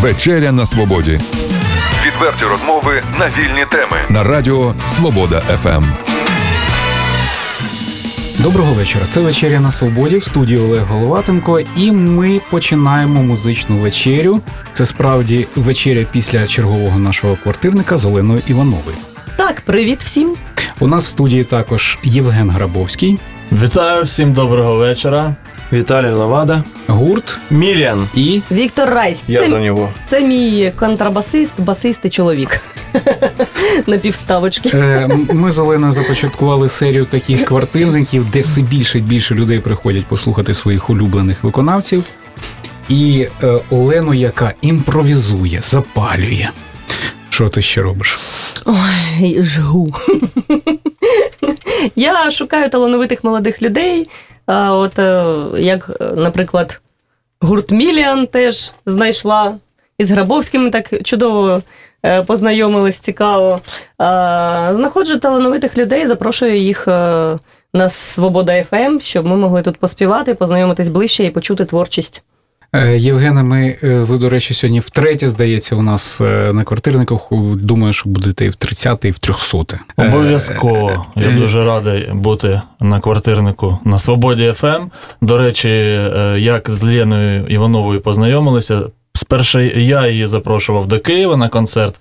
Вечеря на свободі. Відверті розмови на вільні теми на радіо Свобода ФМ. Доброго вечора. Це вечеря на свободі в студії Олег Головатенко, і ми починаємо музичну вечерю. Це справді вечеря після чергового нашого квартирника з Оленою Івановою. Так, привіт всім. У нас в студії також Євген Грабовський, Вітаю всім доброго вечора. Віталій Лавада. гурт Мірян. і Віктор Райс. Я це, за нього. це мій контрабасист, басист і чоловік. На півставочки. е, ми з Оленою започаткували серію таких квартирників, де все більше і більше людей приходять послухати своїх улюблених виконавців. І е, Олену, яка імпровізує, запалює. Що ти ще робиш? Ой, жгу. Я шукаю талановитих молодих людей. А От е, як, е, наприклад, гурт Міліан теж знайшла. Із Грабовським так чудово е, познайомились, цікаво. Знаходжу талановитих людей, запрошую їх на Свобода ФМ, щоб ми могли тут поспівати, познайомитись ближче і почути творчість. Е, Євгене, ми, е, ви, до речі, сьогодні втретє, здається, у нас е, на квартирниках. Думаю, що будете і в 30 і в 300 Обов'язково. Я дуже радий бути на квартирнику на Свободі ФМ. До речі, як з Леною Івановою познайомилися. Спершу я її запрошував до Києва на концерт.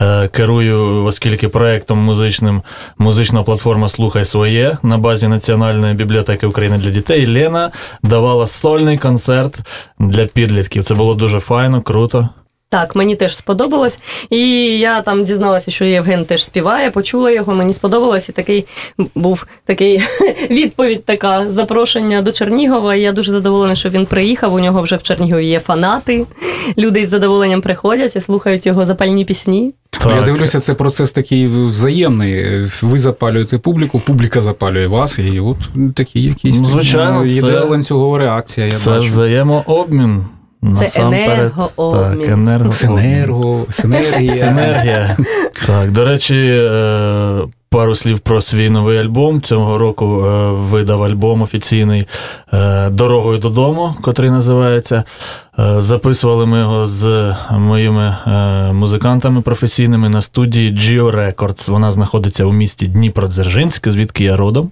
Е, Керую, оскільки проєктом музичним музична платформа Слухай своє на базі Національної бібліотеки України для дітей. Лена давала сольний концерт для підлітків. Це було дуже файно, круто. Так, мені теж сподобалось. І я там дізналася, що Євген теж співає, почула його, мені сподобалось. І такий був такий відповідь, така запрошення до Чернігова. І я дуже задоволена, що він приїхав. У нього вже в Чернігові є фанати. Люди із задоволенням приходять і слухають його запальні пісні. Ну, Я дивлюся, це процес такий взаємний. Ви запалюєте публіку, публіка запалює вас, і от такі якісь Ну, звичайно, це- йде ланцюгова реакція. Я Це бачу. взаємообмін. Це енергообмін. Так. Синерго, синергія. Синергія. Так, до речі, е, пару слів про свій новий альбом. Цього року е, видав альбом офіційний е, Дорогою додому, котрий називається. Записували ми його з моїми музикантами професійними на студії Geo Records. Вона знаходиться у місті Дніпродзержинськ, звідки я родом.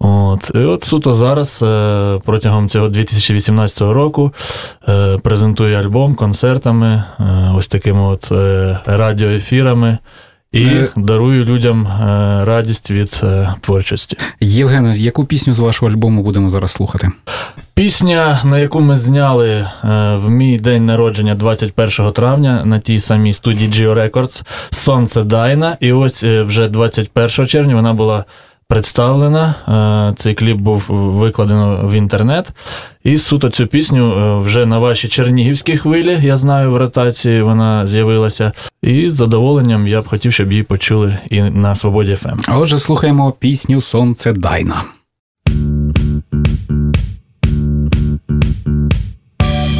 От, і от суто зараз е, протягом цього 2018 року е, презентую альбом концертами, е, ось такими от радіоефірами. І Е. дарую людям радість від творчості. Євгене, яку пісню з вашого альбому будемо зараз слухати? Пісня, на яку ми зняли в мій день народження 21 травня на тій самій студії Geo Records Сонце Дайна. І ось вже 21 червня вона була представлена. Е, Цей кліп був викладено в інтернет. І суто цю пісню е, вже на вашій чернігівській хвилі, я знаю, в ротації вона з'явилася. І з задоволенням я б хотів, щоб її почули і на Свободі Ем. ФМ. А отже, слухаємо пісню Сонце Дайна.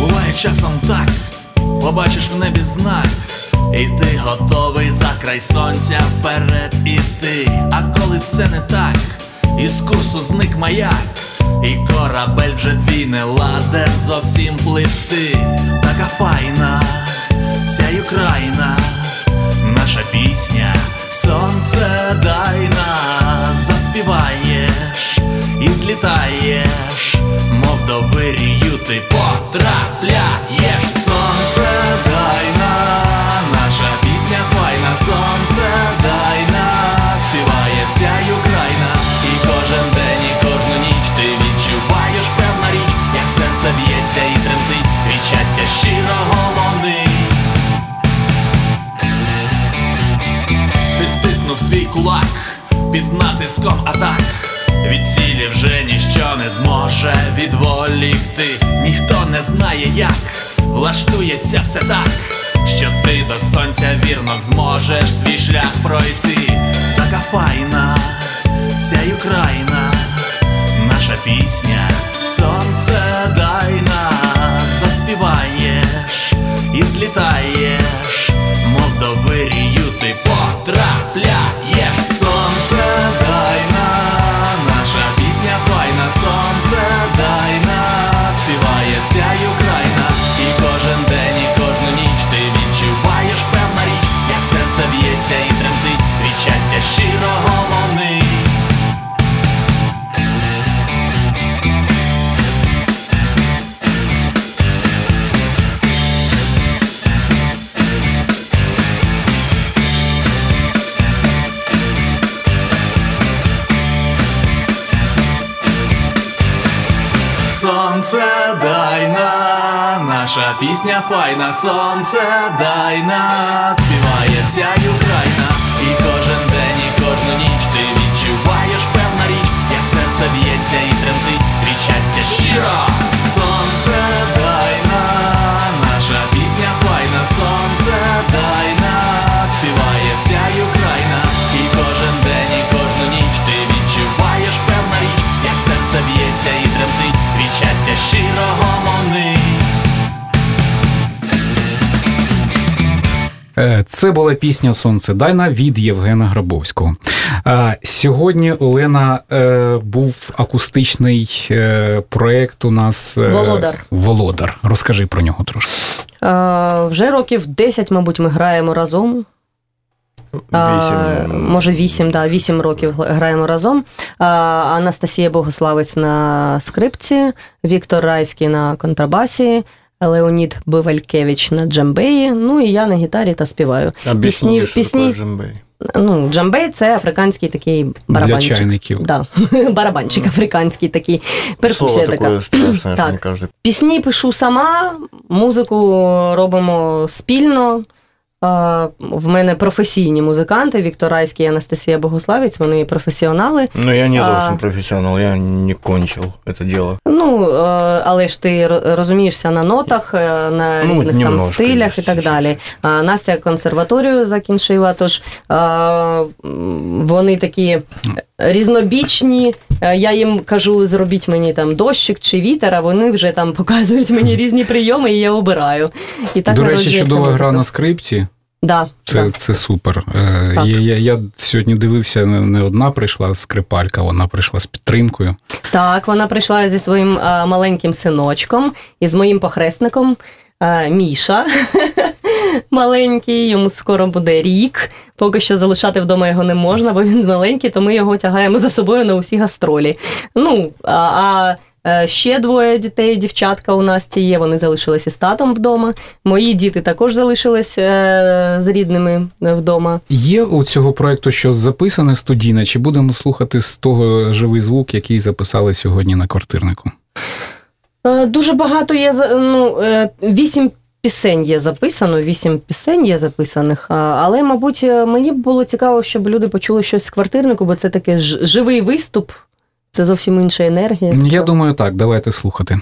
Буває часом так, побачиш в небі знак, і ти готовий за край сонця вперед іти. А коли все не так, із курсу зник маяк, і корабель вже твій не ладен зовсім пливти. Така файна, ця Україна, наша пісня, сонце дай нас, заспіваєш і злітаєш, мов до вирію ти потрапляєш. Відволікти. Ніхто не знає, як влаштується все так, що ти до сонця вірно зможеш свій шлях пройти. Така файна, ця Україна, наша пісня, сонце дай нас, заспіваєш і злітаєш, пісня файна, сонце дай нас, співає вся Україна, і кожен день, і кожну ніч ти відчуваєш певна річ, як серце б'ється і тремтить Це була пісня Сонце Дайна від Євгена Грабовського. Сьогодні Олена е, був акустичний е, проект у нас е, Володар. Володар. Розкажи про нього трошки. Вже років 10, мабуть, ми граємо разом. А, може, вісім, да, вісім років граємо разом. А, Анастасія Богославець на скрипці, Віктор Райський на контрабасі, Леонід Бивалькевич на джамбеї, ну і я на гітарі та співаю. Объясни, что пісні, такое джембей. ну, джамбей це африканський такий Для барабанчик. чайників. Да. Барабанчик африканський такий, Слово перкусія така. Страшне, Так. Пісні пишу сама, музику робимо спільно. А, В мене професійні музиканти Віктор Райський і Анастасія Богославець, вони професіонали. Но я не А. зовсім профессионал, я не кончил это дело. Ну, е, але ж ти розумієшся на нотах, е, на Ну, різних там стилях і так далі. А Настя консерваторію закінчила, тож е, вони такі різнобічні. Е, Я їм кажу, зробіть мені там дощик чи вітер, а вони вже там показують мені різні прийоми, і я обираю. І так До речі, чудова гра на скрипці. Да, Це, да. це супер. Е, Так. Я, я, я сьогодні дивився, не, не одна прийшла скрипалька, вона прийшла з підтримкою. Так, вона прийшла зі своїм а, маленьким синочком і з моїм похресником а, Міша. Маленький, йому скоро буде рік. Поки що залишати вдома його не можна, бо він маленький, то ми його тягаємо за собою на усі гастролі. Ну, а, а е, ще двоє дітей, дівчатка у Насті є, вони залишилися з татом вдома. Мої діти також залишились е, з рідними вдома. Є у цього проєкту щось записане студійне, чи будемо слухати з того живий звук, який записали сьогодні на квартирнику? Е, Дуже багато є ну, е, вісім пісень є записано, вісім пісень є записаних. Але, мабуть, е, мені було цікаво, щоб люди почули щось з квартирнику, бо це такий живий виступ, це зовсім інша енергія. Я думаю, так, давайте слухати.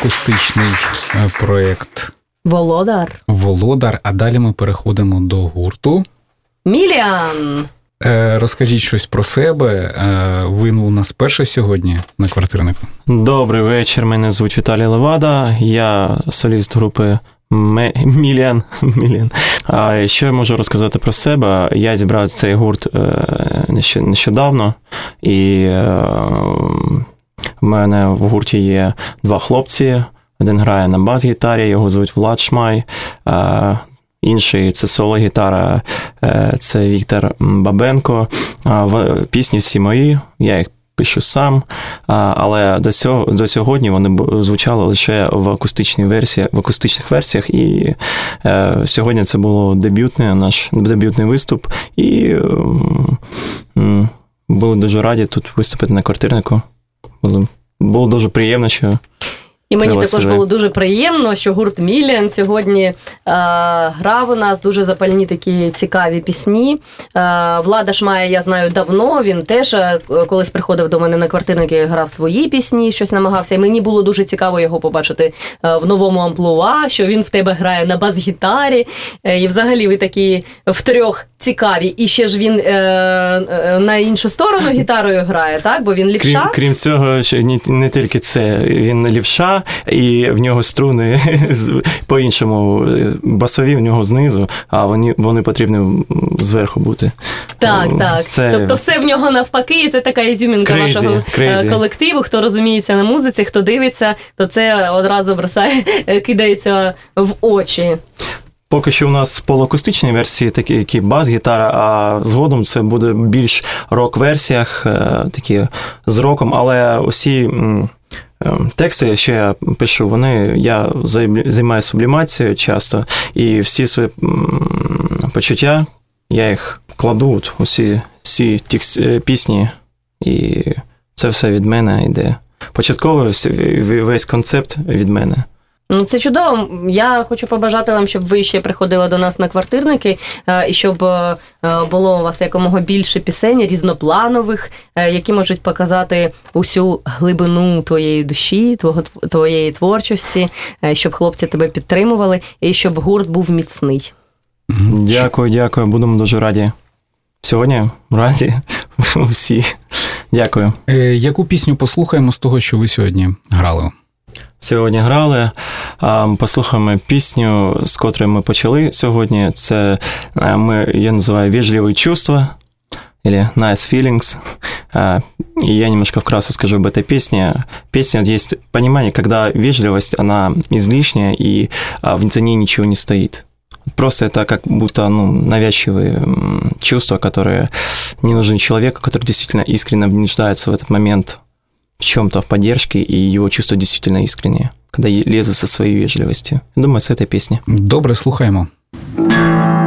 Акустичний е, проєкт Володар. Володар. А далі ми переходимо до гурту. Міліан. Е, Розкажіть щось про себе. Е, Ви у нас перше сьогодні на квартирнику. Добрий вечір. Мене звуть Віталій Левада. Я соліст групи Міліан. Міліан. А що я можу розказати про себе? Я зібрав цей гурт нещодавно, і в мене в гурті є два хлопці. Один грає на бас-гітарі, його звуть Влад Шмай. Інший це соло-гітара, е, це Віктор Бабенко. Пісні всі мої, я їх пишу сам. Але до цього до сьогодні вони звучали лише в акустичній версії, в акустичних версіях. І е, сьогодні це було дебютний наш дебютний виступ. І були дуже раді тут виступити на квартирнику. Було, дуже приємно, що І мені Треба також було дуже приємно, що гурт Міліан сьогодні е, грав у нас дуже запальні такі цікаві пісні. Е, Влада Шмая, я знаю давно. Він теж е, колись приходив до мене на квартирники, грав свої пісні, щось намагався. І мені було дуже цікаво його побачити е, в новому амплуа, що він в тебе грає на бас-гітарі. Е, і взагалі ви такі втрьох цікаві. І ще ж він е, е, на іншу сторону гітарою грає, так? Бо він Крім, лівша. крім цього, ще не, не тільки це, він лівша, і в нього струни по-іншому е, басові в нього знизу, а вони, вони потрібні зверху бути. Так, Е, так. Це Тобто все в нього навпаки, і це така ізюмінка Crazy, вашого е, crazy. колективу. Хто розуміється на музиці, хто дивиться, то це одразу бросає, кидається в очі. Поки що у нас полуакустичні версії, такі які бас-гітара, а згодом це буде більш рок-версіях, такі з роком, але усі. М, е, Тексти, що я пишу, вони я займ- займаюся сублімацією часто, і всі свої почуття я їх кладу усі всі текст, е, пісні, і це все від мене йде. Початково весь концепт від мене. Ну, це чудово. Я хочу побажати вам, щоб ви ще приходили до нас на квартирники, е, і щоб е, було у вас якомога більше пісень різнопланових, е, які можуть показати усю глибину твоєї душі, твого твоєї творчості, щоб хлопці тебе підтримували, і щоб гурт був міцний. Дякую, дякую. Будемо дуже раді. Сьогодні раді всі. Дякую. Яку пісню послухаємо з того, що ви сьогодні грали? Сьогодні грали. а, Послухаємо пісню, з котрої ми почали сьогодні. Це а, ми, я називаю «Вежливые чувства» или «Nice Feelings». А, И я немножко вкратце скажу об этой песне. Песня, есть понимание, когда вежливость, она излишняя, и а, в за ней ничего не стоит. Просто это как будто ну, навязчивые м, чувства, которые не нужны человеку, который действительно искренне нуждается в этот момент в чем-то, в поддержке, и его чувства действительно искреннее, когда лезу со своей вежливостью. Думаю, с этой песни. Добре, слухаємо. Thank луна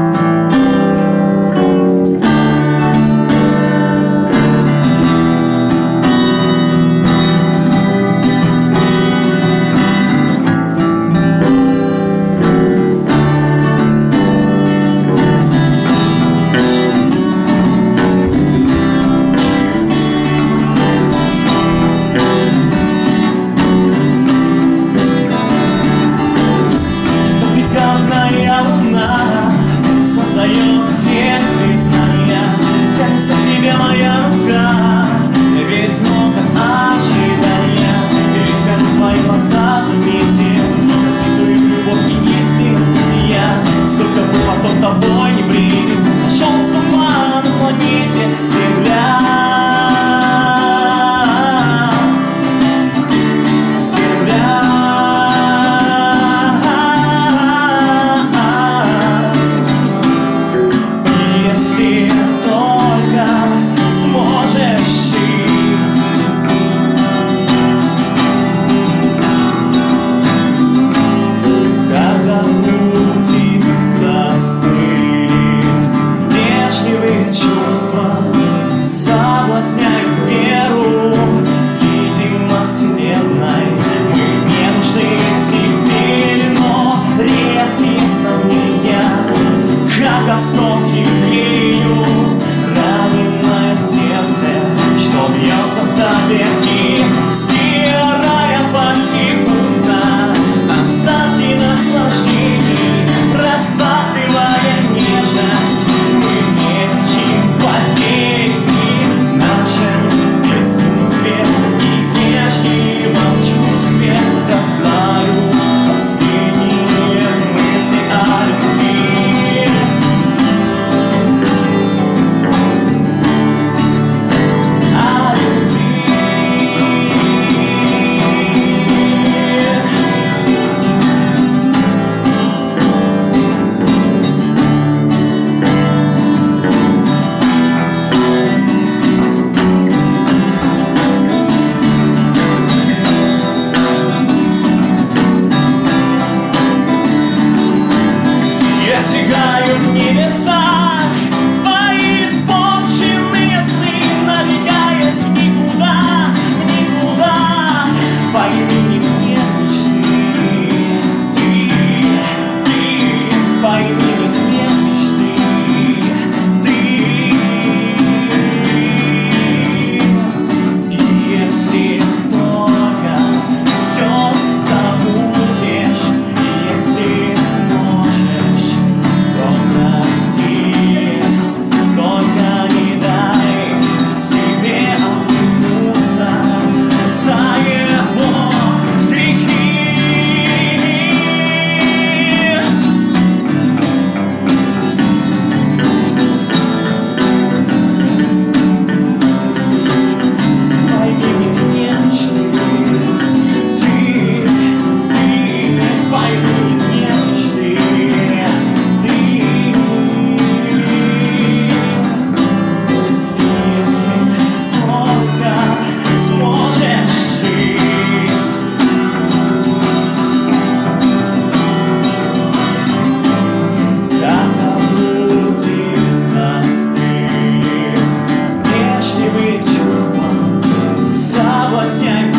Właśnie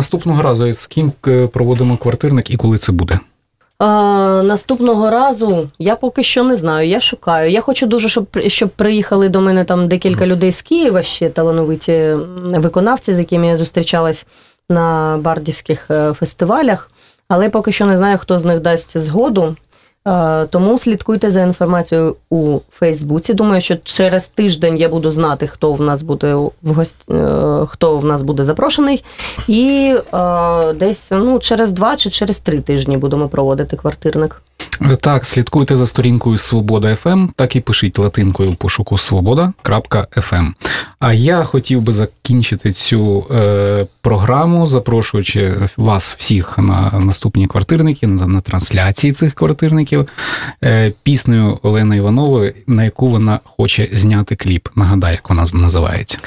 Наступного разу з ким проводимо квартирник і коли це буде? А, Наступного разу я поки що не знаю. Я шукаю. Я хочу дуже, щоб щоб приїхали до мене там декілька людей з Києва, ще талановиті виконавці, з якими я зустрічалась на бардівських е, фестивалях, але поки що не знаю, хто з них дасть згоду. Е, тому слідкуйте за інформацією у Фейсбуці. Думаю, що через тиждень я буду знати, хто в нас буде в гость... Е, хто в нас буде запрошений. І е, десь ну, через два чи через три тижні будемо проводити квартирник. Так, слідкуйте за сторінкою Свобода ФМ, так і пишіть латинкою пошуку свобода.фм. А я хотів би закінчити цю е, програму, запрошуючи вас всіх на наступні квартирники, на, на трансляції цих квартирників, е, піснею Олени Іванової, на яку вона хоче зняти кліп. Нагадай, як вона називається.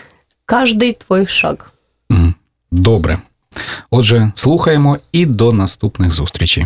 Кожний твій шаг. Добре. Отже, слухаємо і до наступних зустрічей.